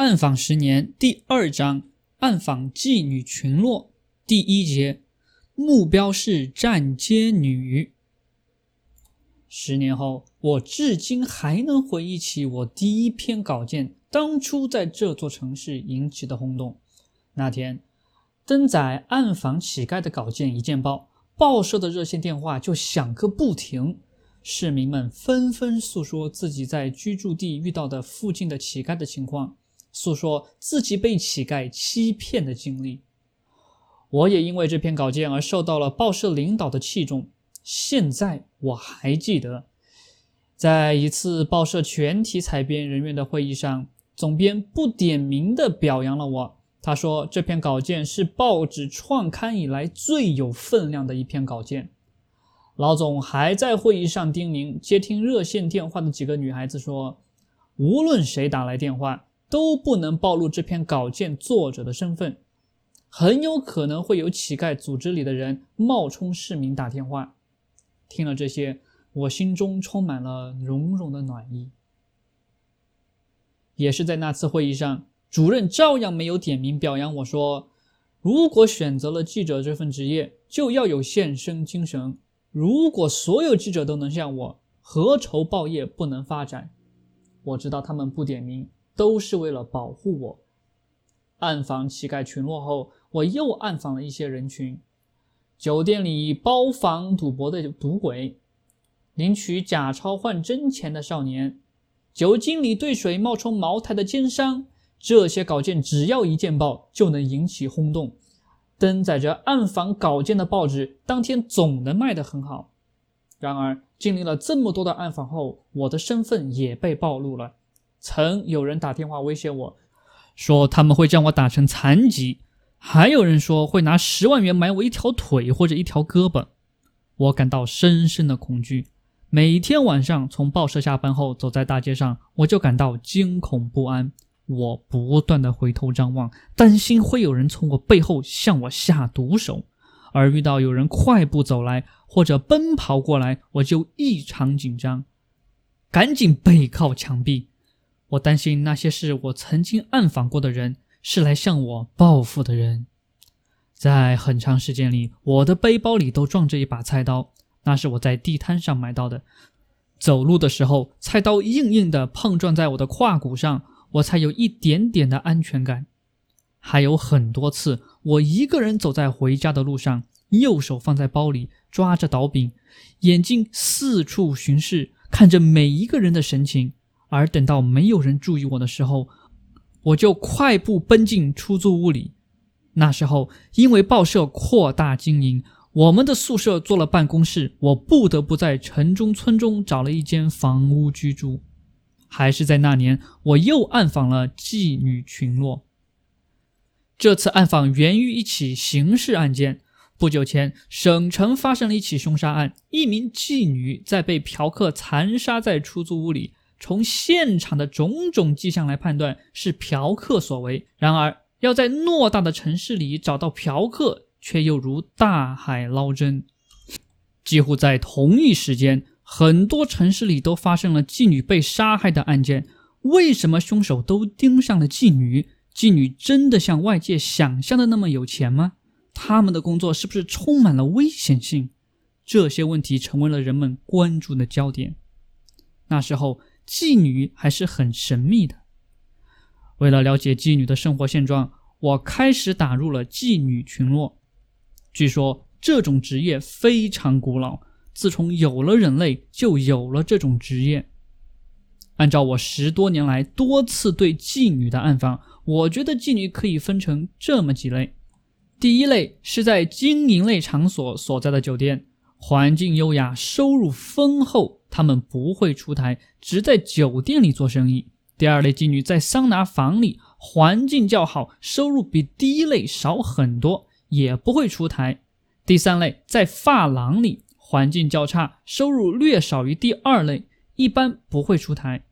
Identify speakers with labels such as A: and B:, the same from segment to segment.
A: 暗访十年第二章暗访妓女群落第一节目标是站街女。十年后，我至今还能回忆起我第一篇稿件当初在这座城市引起的轰动。那天，登载暗访乞丐的稿件一见报，报社的热线电话就响个不停，市民们纷纷诉说自己在居住地遇到的附近的乞丐的情况，诉说自己被乞丐欺骗的经历。我也因为这篇稿件而受到了报社领导的器重。现在我还记得，在一次报社全体采编人员的会议上，总编不点名的表扬了我。他说这篇稿件是报纸创刊以来最有分量的一篇稿件。老总还在会议上叮咛接听热线电话的几个女孩子说，无论谁打来电话，都不能暴露这篇稿件作者的身份，很有可能会有乞丐组织里的人冒充市民打电话。听了这些，我心中充满了融融的暖意。也是在那次会议上，主任照样没有点名表扬我说：“如果选择了记者这份职业，就要有献身精神。如果所有记者都能像我，何愁报业不能发展？”我知道他们不点名，都是为了保护我。暗访乞丐群落后，我又暗访了一些人群。酒店里包房赌博的赌鬼，领取假钞换真钱的少年，酒精里兑水冒充茅台的奸商，这些稿件只要一见报就能引起轰动。登载着暗访稿件的报纸当天总能卖得很好。然而，经历了这么多的暗访后，我的身份也被暴露了。曾有人打电话威胁我，说他们会将我打成残疾。还有人说会拿十万元买我一条腿或者一条胳膊，我感到深深的恐惧。每天晚上从报社下班后走在大街上，我就感到惊恐不安。我不断的回头张望，担心会有人从我背后向我下毒手。而遇到有人快步走来或者奔跑过来，我就异常紧张，赶紧背靠墙壁。我担心那些是我曾经暗访过的人。是来向我报复的人，在很长时间里，我的背包里都装着一把菜刀，那是我在地摊上买到的。走路的时候，菜刀硬硬的碰撞在我的胯骨上，我才有一点点的安全感。还有很多次，我一个人走在回家的路上，右手放在包里，抓着刀柄，眼睛四处巡视，看着每一个人的神情，而等到没有人注意我的时候。我就快步奔进出租屋里。那时候，因为报社扩大经营，我们的宿舍做了办公室，我不得不在城中村中找了一间房屋居住。还是在那年，我又暗访了妓女群落。这次暗访源于一起刑事案件。不久前，省城发生了一起凶杀案，一名妓女在被嫖客残杀在出租屋里。从现场的种种迹象来判断是嫖客所为，然而要在偌大的城市里找到嫖客，却又如大海捞针。几乎在同一时间，很多城市里都发生了妓女被杀害的案件。为什么凶手都盯上了妓女？妓女真的像外界想象的那么有钱吗？他们的工作是不是充满了危险性？这些问题成为了人们关注的焦点。那时候。妓女还是很神秘的。为了了解妓女的生活现状，我开始打入了妓女群落。据说这种职业非常古老，自从有了人类，就有了这种职业。按照我十多年来多次对妓女的暗访，我觉得妓女可以分成这么几类：第一类是在经营类场所所在的酒店，环境优雅，收入丰厚。他们不会出台，只在酒店里做生意。第二类妓女在桑拿房里，环境较好，收入比第一类少很多，也不会出台。第三类在发廊里，环境较差，收入略少于第二类，一般不会出台。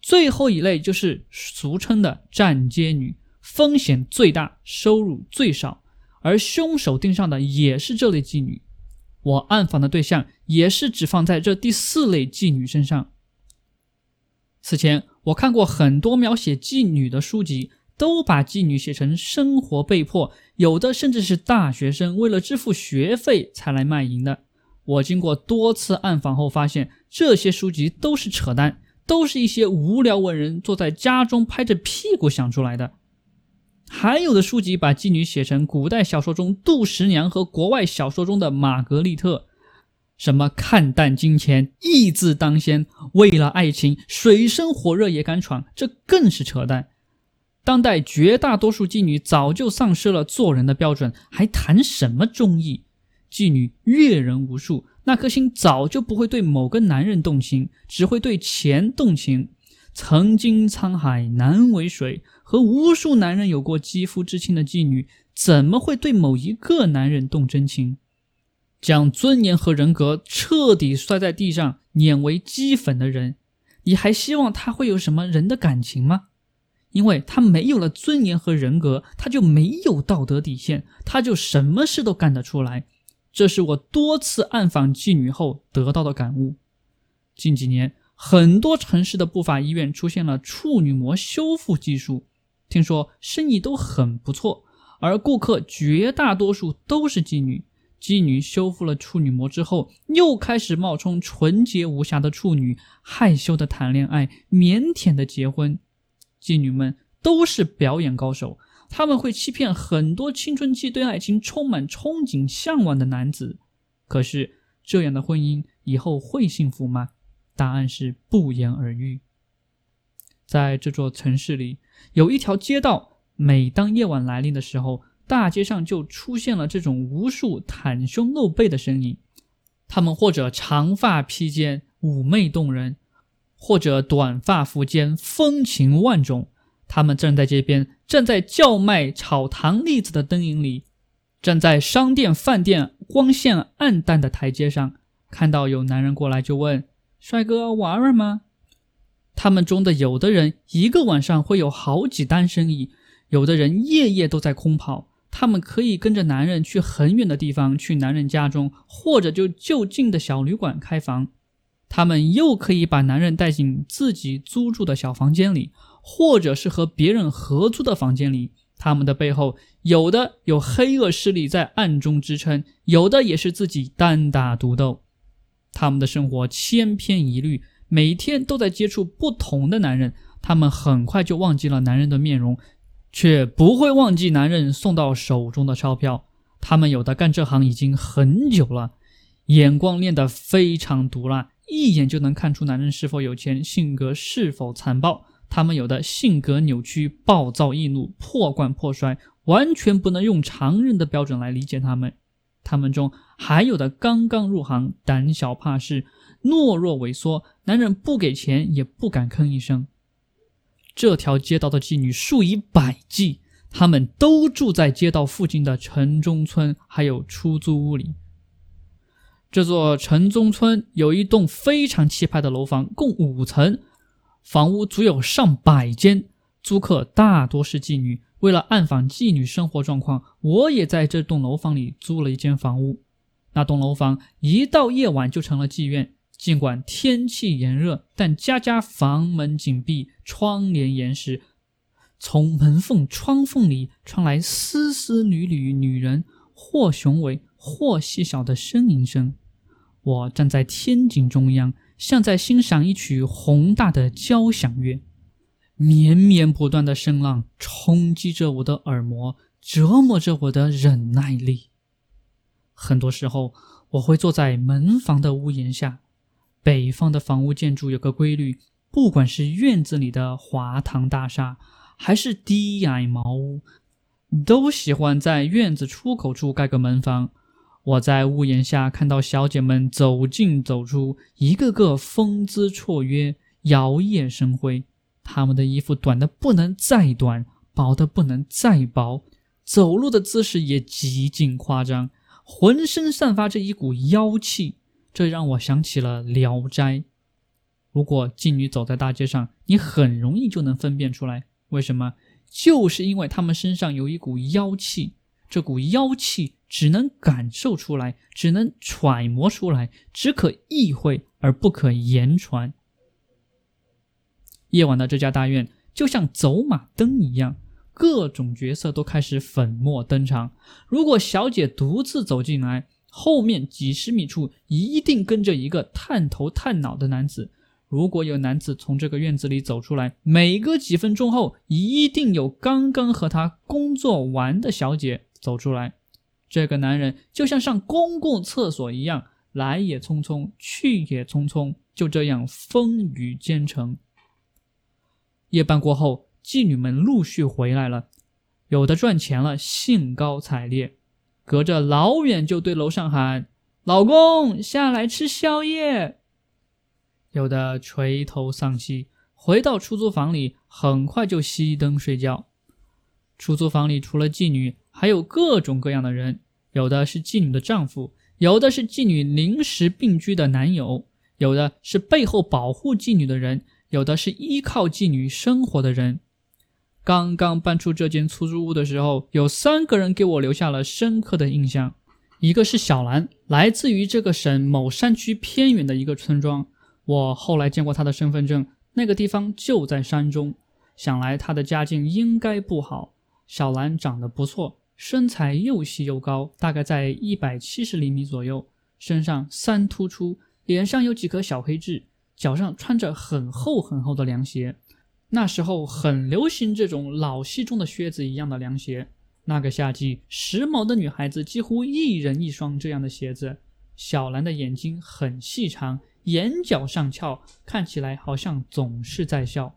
A: 最后一类就是俗称的站街女，风险最大，收入最少，而凶手盯上的也是这类妓女。我暗访的对象也是只放在这第四类妓女身上。此前，我看过很多描写妓女的书籍，都把妓女写成生活被迫，有的甚至是大学生为了支付学费才来卖淫的。我经过多次暗访后发现，这些书籍都是扯淡，都是一些无聊文人坐在家中拍着屁股想出来的。还有的书籍把妓女写成古代小说中杜十娘和国外小说中的玛格丽特，什么看淡金钱，义字当先，为了爱情水深火热也敢闯，这更是扯淡。当代绝大多数妓女早就丧失了做人的标准，还谈什么忠义？妓女阅人无数，那颗心早就不会对某个男人动情，只会对钱动情。曾经沧海难为水，和无数男人有过肌肤之亲的妓女，怎么会对某一个男人动真情？将尊严和人格彻底摔在地上，碾为齑粉的人，你还希望他会有什么人的感情吗？因为他没有了尊严和人格，他就没有道德底线，他就什么事都干得出来。这是我多次暗访妓女后得到的感悟。近几年。很多城市的不法医院出现了处女膜修复技术，听说生意都很不错，而顾客绝大多数都是妓女。妓女修复了处女膜之后，又开始冒充纯洁无瑕的处女，害羞的谈恋爱，腼腆的结婚。妓女们都是表演高手，他们会欺骗很多青春期对爱情充满憧憬、向往的男子。可是，这样的婚姻以后会幸福吗？答案是不言而喻。在这座城市里，有一条街道，每当夜晚来临的时候，大街上就出现了这种无数袒胸露背的身影。他们或者长发披肩，妩媚动人；或者短发拂肩，风情万种。他们站在街边，站在叫卖炒糖栗子的灯影里，站在商店、饭店光线暗淡的台阶上，看到有男人过来，就问。帅哥玩玩吗？他们中的有的人一个晚上会有好几单生意，有的人夜夜都在空跑。他们可以跟着男人去很远的地方，去男人家中，或者就就近的小旅馆开房。他们又可以把男人带进自己租住的小房间里，或者是和别人合租的房间里。他们的背后，有的有黑恶势力在暗中支撑，有的也是自己单打独斗。他们的生活千篇一律，每天都在接触不同的男人。他们很快就忘记了男人的面容，却不会忘记男人送到手中的钞票。他们有的干这行已经很久了，眼光练得非常毒辣，一眼就能看出男人是否有钱，性格是否残暴。他们有的性格扭曲、暴躁易怒、破罐破摔，完全不能用常人的标准来理解他们。他们中还有的刚刚入行，胆小怕事，懦弱萎缩，男人不给钱也不敢吭一声。这条街道的妓女数以百计，她们都住在街道附近的城中村，还有出租屋里。这座城中村有一栋非常气派的楼房，共五层，房屋足有上百间，租客大多是妓女。为了暗访妓女生活状况，我也在这栋楼房里租了一间房屋。那栋楼房一到夜晚就成了妓院。尽管天气炎热，但家家房门紧闭，窗帘严实。从门缝、窗缝里传来丝丝缕缕女人或雄伟或细小的呻吟声。我站在天井中央，像在欣赏一曲宏大的交响乐。绵绵不断的声浪冲击着我的耳膜，折磨着我的忍耐力。很多时候，我会坐在门房的屋檐下。北方的房屋建筑有个规律，不管是院子里的华堂大厦，还是低矮茅屋，都喜欢在院子出口处盖个门房。我在屋檐下看到小姐们走进走出，一个个风姿绰约，摇曳生辉。他们的衣服短的不能再短，薄的不能再薄，走路的姿势也极尽夸张，浑身散发着一股妖气，这让我想起了《聊斋》。如果妓女走在大街上，你很容易就能分辨出来，为什么？就是因为她们身上有一股妖气，这股妖气只能感受出来，只能揣摩出来，只可意会而不可言传。夜晚的这家大院就像走马灯一样，各种角色都开始粉墨登场。如果小姐独自走进来，后面几十米处一定跟着一个探头探脑的男子。如果有男子从这个院子里走出来，每隔几分钟后，一定有刚刚和他工作完的小姐走出来。这个男人就像上公共厕所一样，来也匆匆，去也匆匆，就这样风雨兼程。夜半过后，妓女们陆续回来了，有的赚钱了，兴高采烈，隔着老远就对楼上喊：“老公，下来吃宵夜。”有的垂头丧气，回到出租房里，很快就熄灯睡觉。出租房里除了妓女，还有各种各样的人，有的是妓女的丈夫，有的是妓女临时并居的男友，有的是背后保护妓女的人。有的是依靠妓女生活的人。刚刚搬出这间出租屋的时候，有三个人给我留下了深刻的印象。一个是小兰，来自于这个省某山区偏远的一个村庄。我后来见过她的身份证，那个地方就在山中。想来她的家境应该不好。小兰长得不错，身材又细又高，大概在一百七十厘米左右，身上三突出，脸上有几颗小黑痣。脚上穿着很厚很厚的凉鞋，那时候很流行这种老西装的靴子一样的凉鞋。那个夏季，时髦的女孩子几乎一人一双这样的鞋子。小兰的眼睛很细长，眼角上翘，看起来好像总是在笑。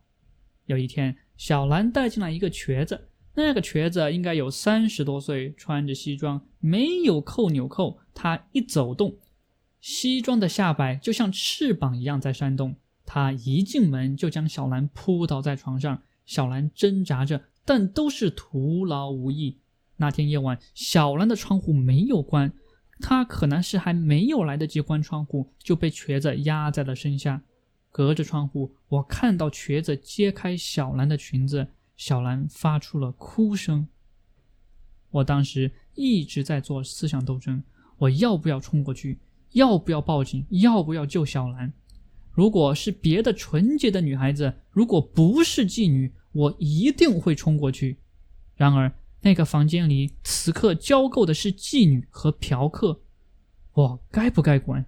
A: 有一天，小兰带进来一个瘸子，那个瘸子应该有三十多岁，穿着西装，没有扣纽扣，他一走动。西装的下摆就像翅膀一样在扇动，他一进门就将小兰扑倒在床上，小兰挣扎着，但都是徒劳无益。那天夜晚，小兰的窗户没有关，她可能是还没有来得及关窗户，就被瘸子压在了身下。隔着窗户，我看到瘸子揭开小兰的裙子，小兰发出了哭声。我当时一直在做思想斗争，我要不要冲过去？要不要报警？要不要救小兰？如果是别的纯洁的女孩子，如果不是妓女，我一定会冲过去。然而，那个房间里此刻交媾的是妓女和嫖客，我该不该管？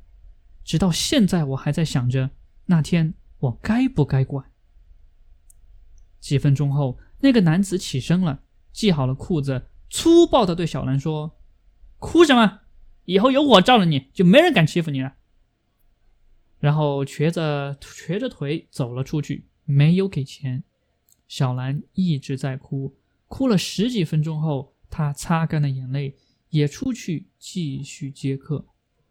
A: 直到现在，我还在想着那天我该不该管。几分钟后，那个男子起身了，系好了裤子，粗暴地对小兰说：“哭什么？”以后有我罩着你，就没人敢欺负你了。然后瘸子瘸着腿走了出去，没有给钱。小兰一直在哭，哭了十几分钟后，她擦干了眼泪，也出去继续接客。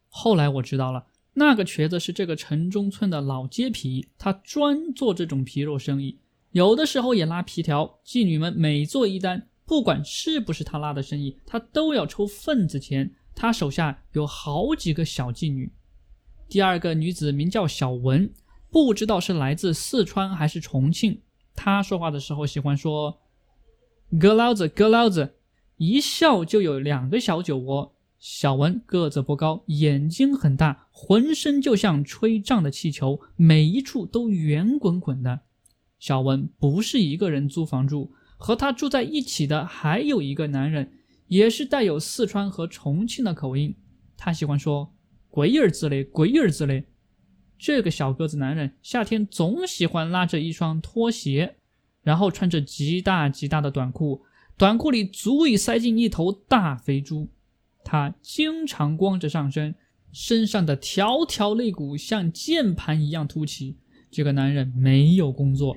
A: 后来我知道了，那个瘸子是这个城中村的老街皮，他专做这种皮肉生意，有的时候也拉皮条。妓女们每做一单，不管是不是他拉的生意，他都要抽份子钱。他手下有好几个小妓女，第二个女子名叫小文，不知道是来自四川还是重庆。她说话的时候喜欢说“哥老子，哥老子”，一笑就有两个小酒窝。小文个子不高，眼睛很大，浑身就像吹胀的气球，每一处都圆滚滚的。小文不是一个人租房住，和他住在一起的还有一个男人。也是带有四川和重庆的口音，他喜欢说“鬼儿子嘞，鬼儿子嘞”。这个小个子男人夏天总喜欢拉着一双拖鞋，然后穿着极大极大的短裤，短裤里足以塞进一头大肥猪。他经常光着上身，身上的条条肋骨像键盘一样凸起。这个男人没有工作，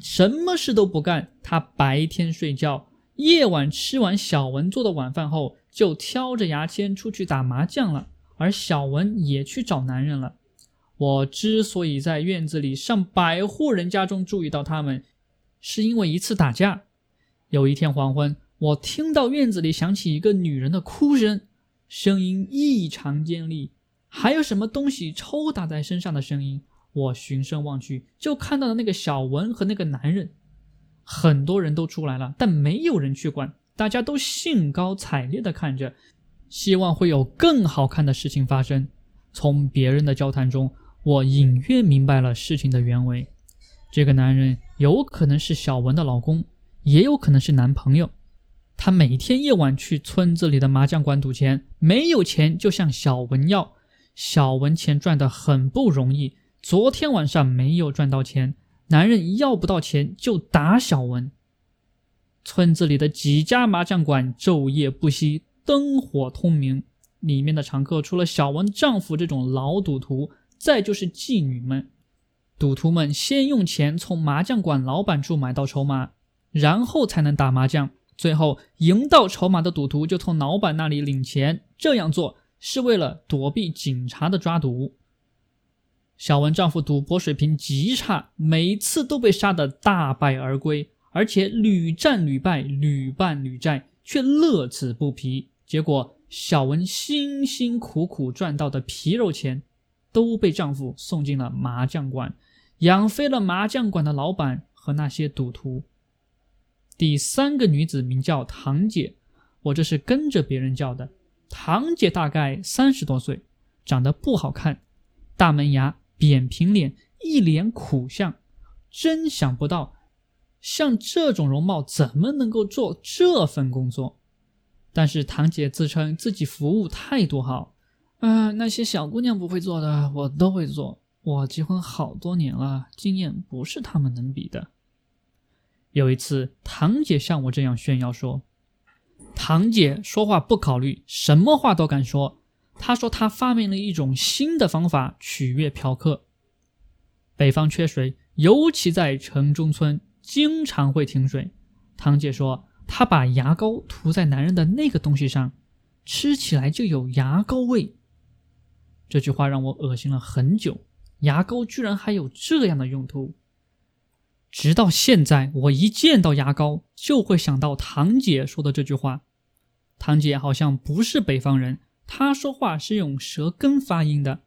A: 什么事都不干，他白天睡觉。夜晚吃完小文做的晚饭后，就挑着牙签出去打麻将了，而小文也去找男人了。我之所以在院子里上百户人家中注意到他们，是因为一次打架。有一天黄昏，我听到院子里响起一个女人的哭声，声音异常尖利，还有什么东西抽打在身上的声音。我循声望去，就看到了那个小文和那个男人。很多人都出来了，但没有人去管，大家都兴高采烈地看着，希望会有更好看的事情发生。从别人的交谈中，我隐约明白了事情的原委。这个男人有可能是小文的老公，也有可能是男朋友。他每天夜晚去村子里的麻将馆赌钱，没有钱就向小文要。小文钱赚得很不容易，昨天晚上没有赚到钱，男人要不到钱就打小文。村子里的几家麻将馆昼夜不息，灯火通明，里面的常客除了小文丈夫这种老赌徒，再就是妓女们。赌徒们先用钱从麻将馆老板处买到筹码，然后才能打麻将。最后赢到筹码的赌徒就从老板那里领钱。这样做是为了躲避警察的抓赌。小文丈夫赌博水平极差，每次都被杀得大败而归，而且屡战屡败，屡败屡战，却乐此不疲。结果小文辛辛苦苦赚到的皮肉钱，都被丈夫送进了麻将馆。养肥了麻将馆的老板和那些赌徒。第三个女子名叫堂姐，我这是跟着别人叫的。堂姐大概三十多岁，长得不好看，大门牙、扁平脸，一脸苦相。真想不到，像这种容貌怎么能够做这份工作？但是堂姐自称自己服务态度好，啊，那些小姑娘不会做的，我都会做。我结婚好多年了，经验不是他们能比的。有一次，堂姐向我这样炫耀说：“堂姐说话不考虑，什么话都敢说。他说他发明了一种新的方法取悦嫖客。北方缺水，尤其在城中村，经常会停水。堂姐说她把牙膏涂在男人的那个东西上，吃起来就有牙膏味。这句话让我恶心了很久。”牙膏居然还有这样的用途！直到现在，我一见到牙膏就会想到堂姐说的这句话。堂姐好像不是北方人，他说话是用舌根发音的。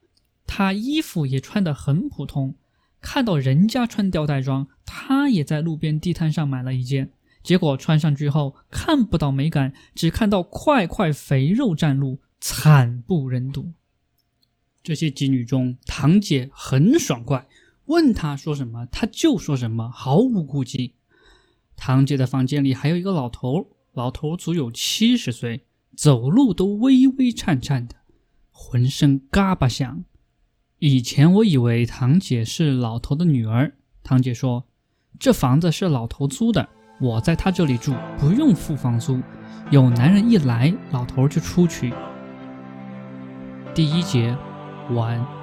A: 他衣服也穿得很普通，看到人家穿吊带装，他也在路边地摊上买了一件。结果穿上去后看不到美感，只看到块块肥肉占路，惨不忍睹。这些妓女中，堂姐很爽快，问她说什么，她就说什么，毫无顾忌。堂姐的房间里还有一个老头，老头足有七十岁，走路都微微颤颤的，浑身嘎巴响。以前我以为堂姐是老头的女儿。堂姐说：“这房子是老头租的，我在他这里住，不用付房租。有男人一来，老头就出去。”第一节。完。